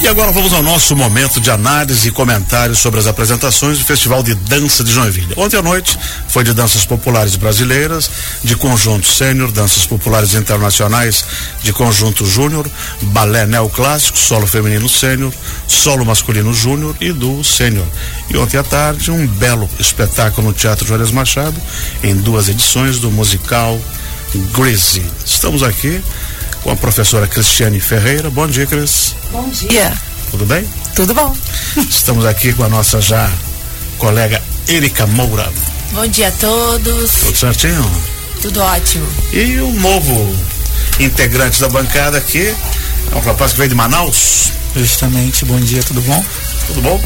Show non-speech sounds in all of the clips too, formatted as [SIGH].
E agora vamos ao nosso momento de análise e comentários sobre as apresentações do Festival de Dança de Joinville. Ontem à noite foi de danças populares brasileiras, de conjunto sênior, danças populares internacionais, de conjunto júnior, balé neoclássico, solo feminino sênior, solo masculino júnior e duo sênior. E ontem à tarde, um belo espetáculo no Teatro Juarez Machado, em duas edições do musical Greasy. Estamos aqui com a professora Cristiane Ferreira. Bom dia, Cris. Bom dia. Tudo bem? Tudo bom. Estamos aqui com a nossa já colega Erika Moura. Bom dia a todos. Tudo certinho? Tudo ótimo. E o novo integrante da bancada aqui é um rapaz que veio de Manaus. Justamente, bom dia, tudo bom? Tudo bom?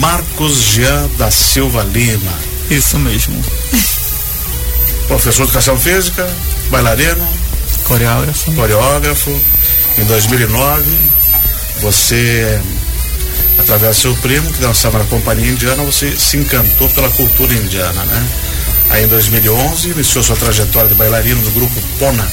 Marcos Jean da Silva Lima. Isso mesmo. [LAUGHS] Professor de Educação Física, bailarino, Coreógrafo. coreógrafo. Em 2009, você, através do seu primo, que dançava na companhia indiana, você se encantou pela cultura indiana, né? Aí em 2011, iniciou sua trajetória de bailarino do grupo Pona.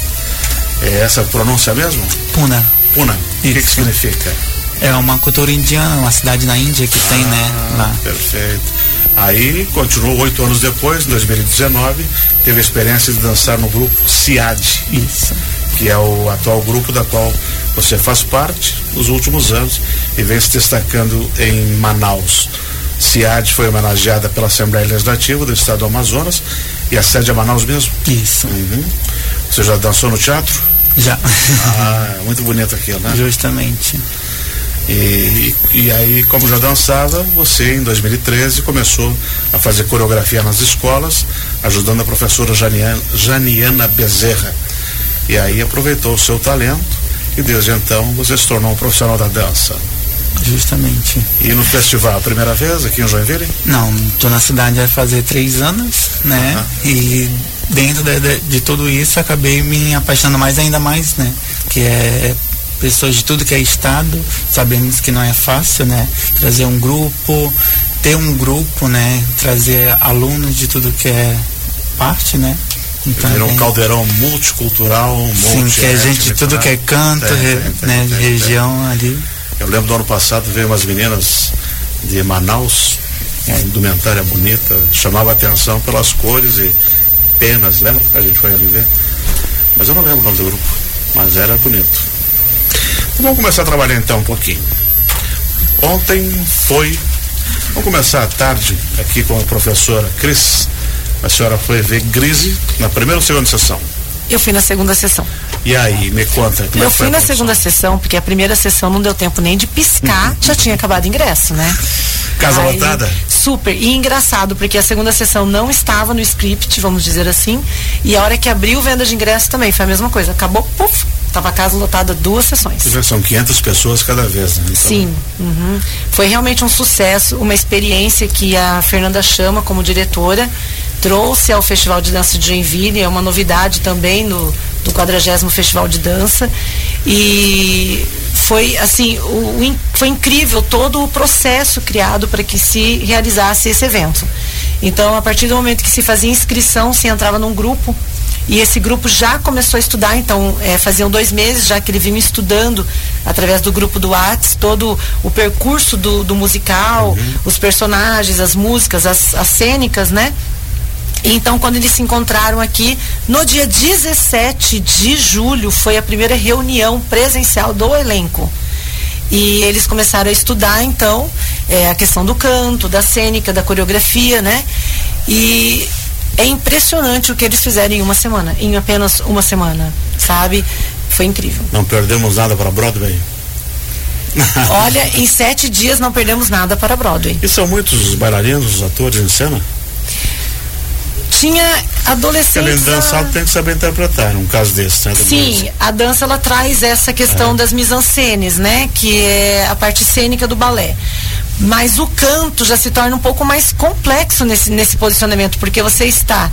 É essa a pronúncia mesmo? Pune. Puna. O que, que significa? É uma cultura indiana, uma cidade na Índia que tem, né? Ah, Lá. Perfeito. Aí continuou oito anos depois, em 2019, teve a experiência de dançar no grupo CIAD, Isso. que é o atual grupo da qual você faz parte nos últimos anos e vem se destacando em Manaus. CIAD foi homenageada pela Assembleia Legislativa do Estado do Amazonas e a sede é Manaus mesmo. Isso. Uhum. Você já dançou no teatro? Já. Ah, é muito bonito aquilo, né? Justamente. E, e aí, como já dançava, você em 2013 começou a fazer coreografia nas escolas, ajudando a professora Janiana, Janiana Bezerra. E aí aproveitou o seu talento e desde então você se tornou um profissional da dança. Justamente. E no festival, a primeira vez aqui em Joinville? Não, tô na cidade vai fazer três anos, né? E dentro de, de, de tudo isso acabei me apaixonando mais ainda mais, né? Que é pessoas de tudo que é estado, sabemos que não é fácil, né? Trazer um grupo, ter um grupo, né? Trazer alunos de tudo que é parte, né? Então, Virou um bem- caldeirão multicultural, Sim, que é gente de tudo que é canto, Tem, re- tem, tem, né? tem, região ali. Eu lembro do ano passado veio umas meninas de Manaus, uma indumentária bonita, chamava atenção pelas cores e penas, lembra? A gente foi ali ver. Mas eu não lembro o nome do grupo, mas era bonito. Vamos começar a trabalhar então um pouquinho. Ontem foi. Vamos começar à tarde aqui com a professora Cris. A senhora foi ver Grise na primeira ou segunda sessão. Eu fui na segunda sessão. E aí, me conta. Como é eu fui a na produção? segunda sessão, porque a primeira sessão não deu tempo nem de piscar, já tinha acabado o ingresso, né? Casa Aí, lotada? Super. E engraçado, porque a segunda sessão não estava no script, vamos dizer assim. E a hora que abriu venda de ingresso também foi a mesma coisa. Acabou, puf, tava a casa lotada duas sessões. Já são 500 pessoas cada vez, né? Então, Sim, uhum. foi realmente um sucesso, uma experiência que a Fernanda Chama, como diretora, trouxe ao Festival de Dança de Joinville, é uma novidade também no, do 40 Festival de Dança. E foi assim, o, o foi incrível todo o processo criado para que se realizasse esse evento. Então, a partir do momento que se fazia inscrição, se entrava num grupo e esse grupo já começou a estudar, então eh, faziam dois meses já que ele vinha estudando através do grupo do Whats todo o percurso do, do musical, os personagens, as músicas, as, as cênicas, né? Então, quando eles se encontraram aqui, no dia 17 de julho, foi a primeira reunião presencial do elenco. E eles começaram a estudar, então, eh, a questão do canto, da cênica, da coreografia, né? E é impressionante o que eles fizeram em uma semana, em apenas uma semana, sabe? Foi incrível. Não perdemos nada para Broadway. [LAUGHS] Olha, em sete dias não perdemos nada para Broadway. E são muitos os bailarinos, os atores em cena? Tinha Além adolescentes. de dançar, a- tem que saber interpretar, num caso desse, né? Sim, a dança ela traz essa questão das mise-en-scènes, né? Que é a parte cênica do balé. Mas o canto já se torna um pouco mais complexo nesse, nesse posicionamento, porque você está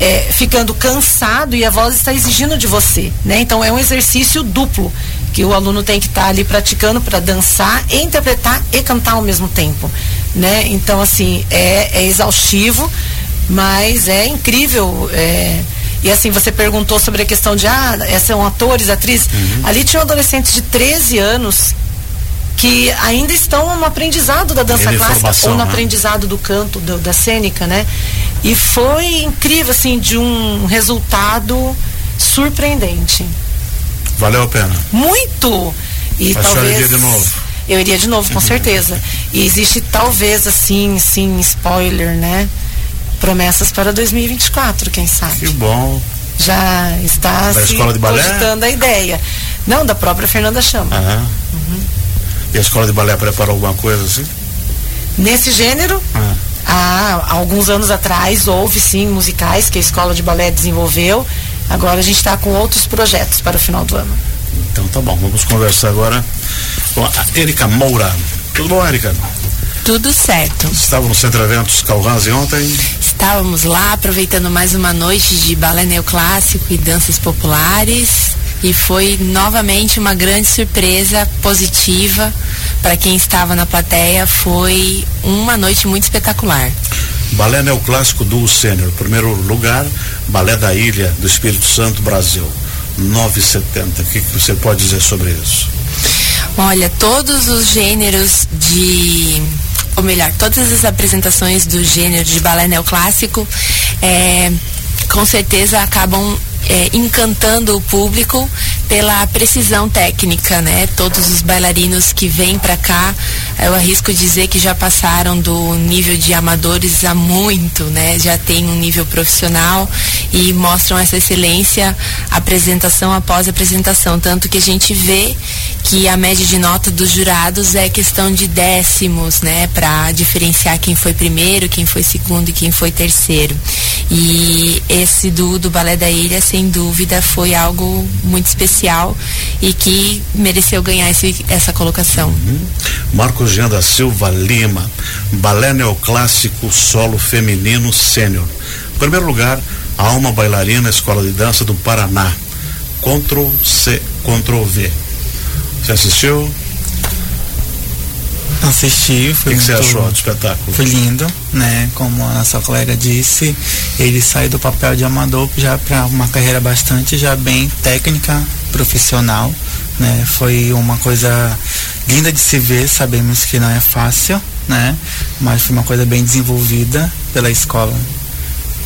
é, ficando cansado e a voz está exigindo de você, né? Então é um exercício duplo que o aluno tem que estar ali praticando para dançar, interpretar e cantar ao mesmo tempo, né? Então assim é, é exaustivo, mas é incrível. é, e assim, você perguntou sobre a questão de, ah, são atores, atrizes. Ali tinham adolescentes de 13 anos que ainda estão no aprendizado da dança Ele clássica ou no né? aprendizado do canto, do- da cênica, né? E foi incrível, assim, de um resultado surpreendente. Valeu a pena. Muito! E senhora talvez. iria de novo? Eu iria de novo, com certeza. E existe talvez assim, sim, spoiler, né? Promessas para 2024, quem Que sabe. bom. Já está Da se escola de balé? cogitando a ideia. Não, da própria Fernanda Chama. Aham. E a escola de balé preparou alguma coisa assim? Nesse gênero, Ah. há alguns anos atrás houve sim musicais que a escola de balé desenvolveu. Agora a gente está com outros projetos para o final do ano. Então tá bom, vamos conversar agora com a Erika Moura. Tudo bom, Erika? Tudo certo. Estava no Centro Eventos Calvanzi ontem. Estávamos lá aproveitando mais uma noite de balé neoclássico e danças populares e foi novamente uma grande surpresa positiva para quem estava na plateia. Foi uma noite muito espetacular. Balé Neoclássico Duo Sênior. Primeiro lugar, Balé da Ilha do Espírito Santo, Brasil. 970. O que, que você pode dizer sobre isso? Olha, todos os gêneros de. Ou melhor, todas as apresentações do gênero de balé neoclássico é, com certeza acabam é, encantando o público pela precisão técnica, né? Todos os bailarinos que vêm para cá, eu arrisco dizer que já passaram do nível de amadores a muito, né? Já tem um nível profissional e mostram essa excelência apresentação após apresentação, tanto que a gente vê que a média de nota dos jurados é questão de décimos, né, para diferenciar quem foi primeiro, quem foi segundo e quem foi terceiro. E esse do, do Balé da Ilha, sem dúvida, foi algo muito especial e que mereceu ganhar esse, essa colocação. Marcos Jean da Silva Lima. Balé Neoclássico Solo Feminino Sênior. Primeiro lugar, Alma Bailarina Escola de Dança do Paraná. Ctrl C, Ctrl V. Você assistiu? Assisti, O foi que, que você achou do espetáculo? Foi lindo, né? Como a nossa colega disse, ele sai do papel de amador já para uma carreira bastante já bem técnica, profissional, né? Foi uma coisa linda de se ver, sabemos que não é fácil, né? Mas foi uma coisa bem desenvolvida pela escola.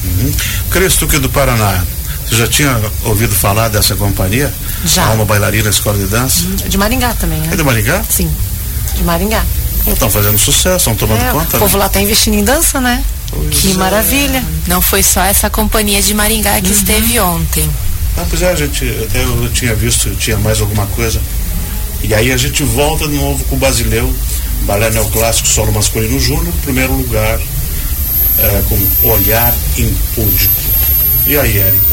Uhum. Cristo que do Paraná. Você já tinha ouvido falar dessa companhia? Já. Alma Bailarina Escola de Dança? De Maringá também, né? É de Maringá? Sim, de Maringá. Estão fazendo sucesso, estão tomando É, conta. o povo né? lá tá investindo em dança, né? que é. maravilha. Não foi só essa companhia de Maringá que esteve ontem. Ah, pois é, a gente, até eu, tinha visto, tinha mais alguma coisa. E aí a gente volta de novo com o Basileu, Balé Neoclássico Solo Masculino Júnior, primeiro lugar, é, com Olhar Impúdico. E aí, Érica?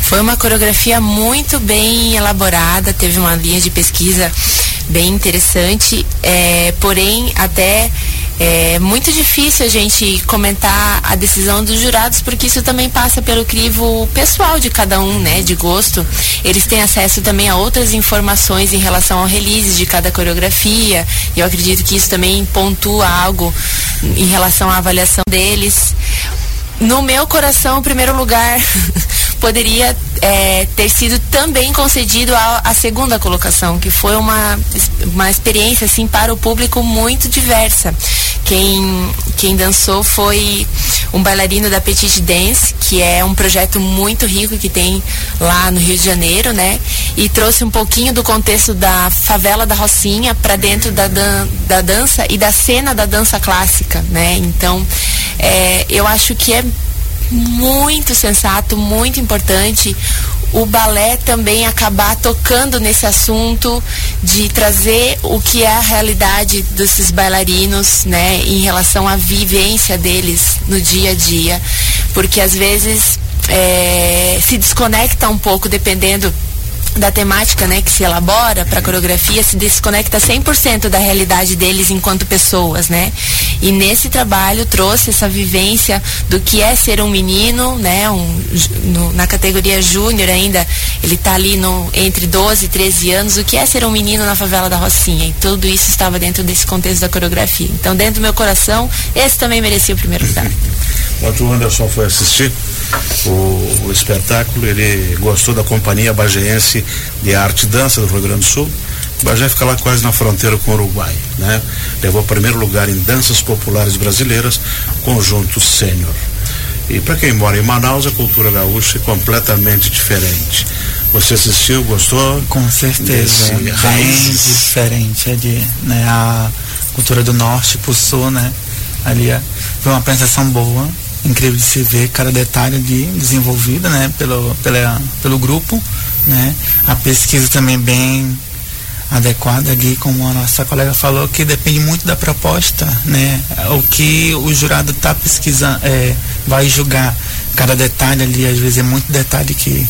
Foi uma coreografia muito bem elaborada, teve uma linha de pesquisa bem interessante, é, porém até é muito difícil a gente comentar a decisão dos jurados, porque isso também passa pelo crivo pessoal de cada um, né, de gosto. Eles têm acesso também a outras informações em relação ao release de cada coreografia, e eu acredito que isso também pontua algo em relação à avaliação deles. No meu coração, o primeiro lugar [LAUGHS] poderia é, ter sido também concedido à, à segunda colocação, que foi uma, uma experiência assim para o público muito diversa. Quem, quem dançou foi um bailarino da Petite Dance, que é um projeto muito rico que tem lá no Rio de Janeiro, né? E trouxe um pouquinho do contexto da favela da Rocinha para dentro da, dan da dança e da cena da dança clássica, né? Então, é, eu acho que é muito sensato, muito importante. O balé também acabar tocando nesse assunto de trazer o que é a realidade desses bailarinos, né, em relação à vivência deles no dia a dia, porque às vezes é, se desconecta um pouco dependendo da temática né, que se elabora para a coreografia se desconecta 100% da realidade deles enquanto pessoas, né? E nesse trabalho trouxe essa vivência do que é ser um menino, né? Um, no, na categoria júnior ainda, ele está ali no, entre 12 e 13 anos, o que é ser um menino na favela da Rocinha. E tudo isso estava dentro desse contexto da coreografia. Então, dentro do meu coração, esse também merecia o primeiro lugar. [LAUGHS] O Anderson foi assistir o, espetáculo, ele gostou da companhia bageense de arte e dança do Rio Grande do Sul Bagé fica lá quase na fronteira com o Uruguai, né? Levou primeiro lugar em danças populares brasileiras, conjunto sênior. E para quem mora em Manaus, a cultura gaúcha é completamente diferente. Você assistiu, gostou? Com certeza, é bem diferente. De, né, a cultura do norte pro sul, né? Ali é, foi uma apresentação boa, incrível de se ver cada detalhe de desenvolvida, né? Pelo, pela, pelo grupo, né? A pesquisa também bem adequada ali, como a nossa colega falou, que depende muito da proposta, né? O que o jurado está pesquisando, é, vai julgar cada detalhe ali, às vezes é muito detalhe que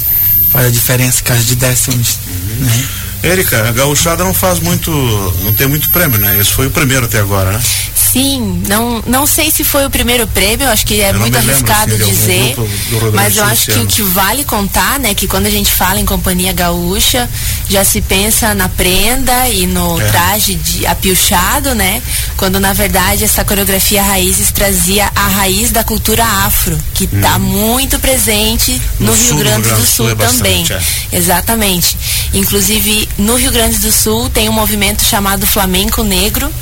faz a diferença, caso de décimos, uhum. né? Érica, a gauchada não faz muito, não tem muito prêmio, né? Esse foi o primeiro até agora, né? Sim, não, não sei se foi o primeiro prêmio, acho que é eu muito arriscado lembro, assim, dizer, mas eu acho que o que vale contar, né, que quando a gente fala em companhia gaúcha, já se pensa na prenda e no é. traje de apilchado, né? Quando na verdade essa coreografia Raízes trazia a raiz da cultura afro, que está hum. muito presente no, no Rio, Sul, Grande do Sul, Sul é também. Bastante, é. Exatamente. Inclusive no Rio Grande do Sul tem um movimento chamado Flamenco Negro,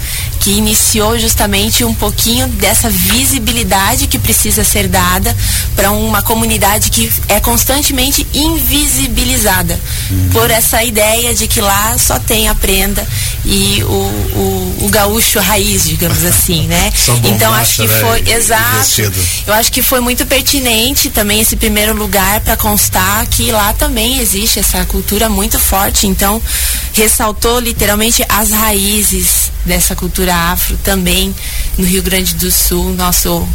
que iniciou justamente um pouquinho dessa visibilidade que precisa ser dada para uma comunidade que é constantemente invisibilizada uhum. por essa ideia de que lá só tem a prenda e o, o, o gaúcho raiz, digamos assim, né? [LAUGHS] então acho que foi né? exato. Eu acho que foi muito pertinente também esse primeiro lugar para constar que lá também existe essa cultura muito forte. Então ressaltou literalmente as raízes dessa cultura afro também no Rio Grande do Sul, nosso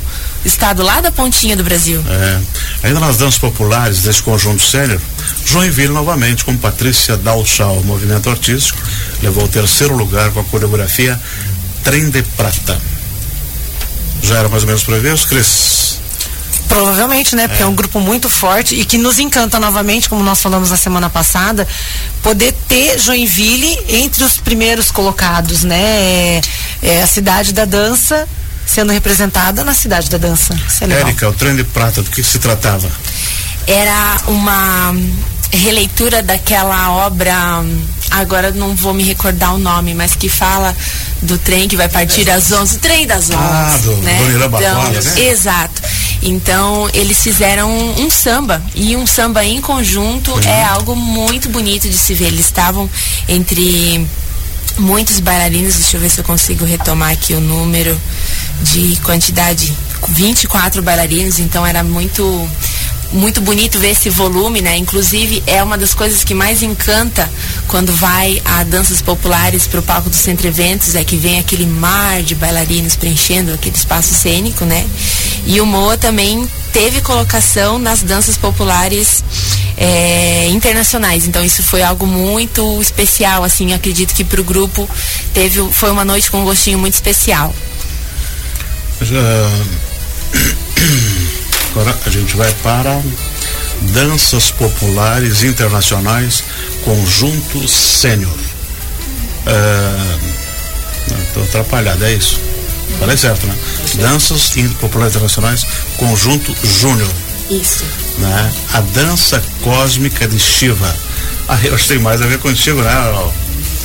estado lá da pontinha do Brasil. É. Ainda nas danças populares desse conjunto sênior, Joinville novamente com Patrícia Dalchal, movimento artístico, levou o terceiro lugar com a coreografia Trem de Prata. Já era mais ou menos previsto, Cris? Provavelmente, né? Porque é. é. um grupo muito forte e que nos encanta novamente, como nós falamos na semana passada, poder ter Joinville entre os primeiros colocados, né? É, é a cidade da dança sendo representada na cidade da dança. É Érica, o trem de prata, do que se tratava? Era uma releitura daquela obra, agora não vou me recordar o nome, mas que fala do trem que vai partir às 11, trem das 11. Ah, do, né? do então, né? Exato. Então, eles fizeram um, um, samba e um samba em conjunto uhum. é algo muito bonito de se ver. Eles estavam entre muitos bailarinos, deixa eu ver se eu consigo retomar aqui o número de quantidade, 24 bailarinos, então era muito muito bonito ver esse volume, né? Inclusive é uma das coisas que mais encanta quando vai a danças populares para o palco do Centro Eventos, é que vem aquele mar de bailarinos preenchendo aquele espaço cênico, né? E o Moa também teve colocação nas danças populares é, internacionais. Então isso foi algo muito especial, assim, acredito que para o grupo teve foi uma noite com um gostinho muito especial. Uh, [CLEARS THROAT] agora a gente vai para danças populares internacionais conjunto sênior. Estou uh, atrapalhado, é isso? Falei certo, né? Danças populares internacionais conjunto júnior. Isso. Né? A dança cósmica de Shiva. [LAUGHS] Ah, eu acho que tem mais a ver contigo, né?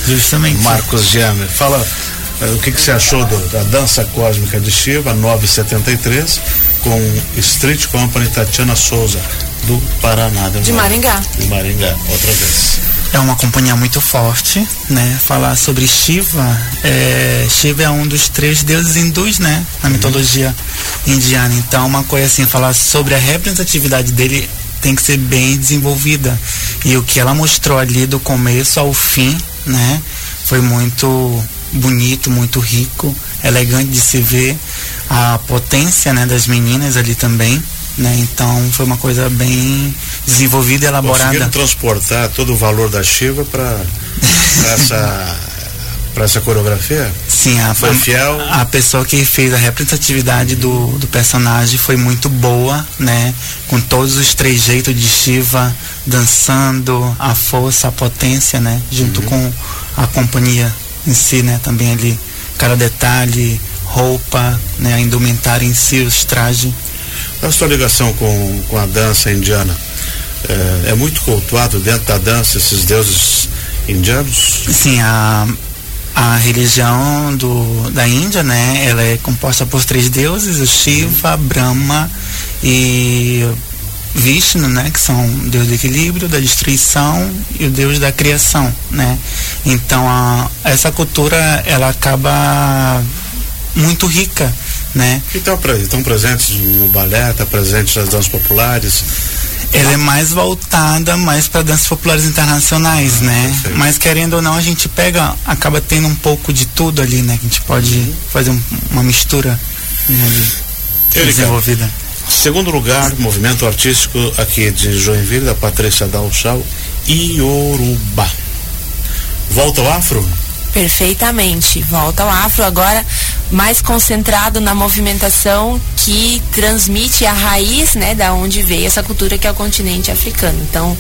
Justamente. Marcos Jammer. Fala uh, o que, que você achou do, da dança cósmica de Shiva, 973, com Street Company Tatiana Souza, do Paraná. De Maringá. De Maringá, outra vez é uma companhia muito forte, né? Falar sobre Shiva, é, Shiva é um dos três deuses hindus, né? Na uhum. mitologia indiana. Então, uma coisa assim, falar sobre a representatividade dele tem que ser bem desenvolvida. E o que ela mostrou ali do começo ao fim, né? Foi muito bonito, muito rico, elegante de se ver a potência, né, das meninas ali também né? Então foi uma coisa bem desenvolvida e elaborada. Conseguiram transportar todo o valor da Shiva para [LAUGHS] essa para essa coreografia? Sim, a, foi fiel. A pessoa que fez a representatividade do, do personagem foi muito boa, né? Com todos os trejeitos de Shiva dançando, a força, a potência, né? Junto uhum. com a companhia em si, né? Também ali, cada detalhe, roupa, né? A indumentária em si, os trajes. A sua ligação com, com a dança indiana é, é muito cultuado dentro da dança esses deuses indianos? Sim, a, a religião do, da Índia, né, ela é composta por três deuses, o Shiva, Brahma e Vishnu, né, que são o deus do equilíbrio, da destruição e o deus da criação, né? Então, a, essa cultura ela acaba muito rica, né? E estão, estão presentes no balé, está presente nas danças populares? Ela é mais voltada mais para danças populares internacionais, ah, né? Perfeito. Mas querendo ou não, a gente pega, acaba tendo um pouco de tudo ali, né? Que a gente pode uhum. fazer um, uma mistura né, ali, desenvolvida. Segundo lugar, movimento artístico aqui de Joinville, da Patrícia Dalchal, Iorubá. Volta ao afro? Perfeitamente. Volta ao afro agora mais concentrado na movimentação que transmite a raiz, né, da onde veio essa cultura que é o continente africano. Então,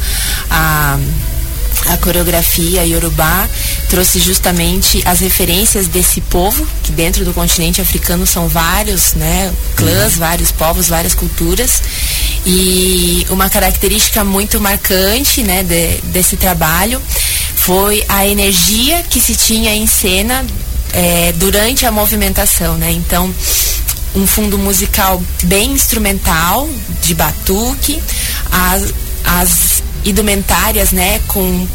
a a coreografia Yorubá trouxe justamente as referências desse povo, que dentro do continente africano são vários, né, clãs, vários povos, várias culturas. E uma característica muito marcante, né, de, desse trabalho foi a energia que se tinha em cena é, durante a movimentação, né? Então, um fundo musical bem instrumental, de batuque, as, as indumentárias, né, com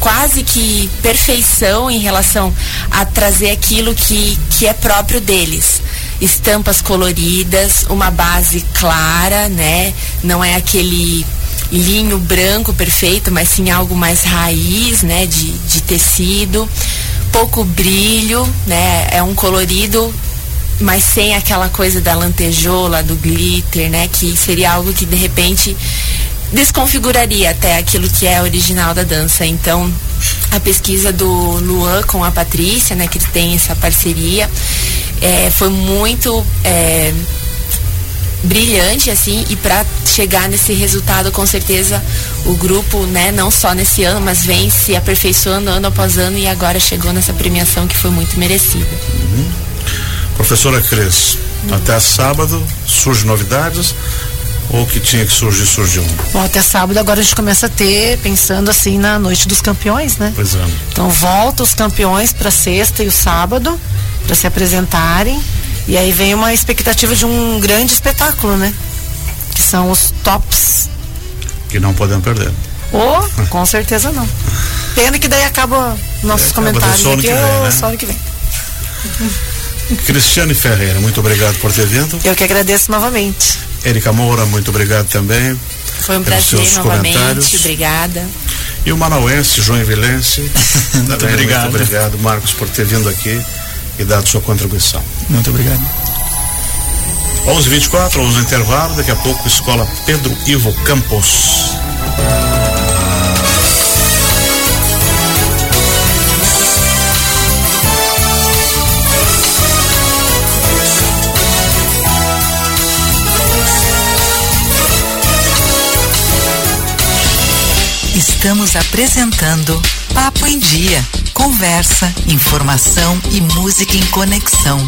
quase que perfeição em relação a trazer aquilo que, que é próprio deles. Estampas coloridas, uma base clara, né? Não é aquele linho branco perfeito, mas sim algo mais raiz, né? De, de tecido, pouco brilho, né? É um colorido mas sem aquela coisa da lantejola, do glitter, né? Que seria algo que de repente desconfiguraria até aquilo que é original da dança. Então, a pesquisa do Luan com a Patrícia, né, que tem essa parceria, é, foi muito é, brilhante assim e para chegar nesse resultado com certeza o grupo né não só nesse ano mas vem se aperfeiçoando ano após ano e agora chegou nessa premiação que foi muito merecida uhum. professora Cris uhum. até sábado surgem novidades ou que tinha que surgir, surgiu? Bom, até sábado agora a gente começa a ter, pensando assim na noite dos campeões, né? Pois é. Então volta os campeões para sexta e o sábado para se apresentarem. E aí vem uma expectativa de um grande espetáculo, né? Que são os tops. Que não podemos perder. Oh, com certeza não. Pena que daí acaba nossos é, comentários aqui, que vem, né? só ano que vem. Cristiane Ferreira, muito obrigado por ter vindo. Eu que agradeço novamente. Erika Moura, muito obrigado também. Foi um prazer novamente, obrigada. E o manauense, João Vilense, [LAUGHS] muito obrigado. Muito obrigado, Marcos, por ter vindo aqui e dado sua contribuição. Muito obrigado. 11:24, 11 intervalo, daqui a pouco Escola Pedro Ivo Campos. Estamos apresentando Papo em Dia. Conversa, informação e música em conexão.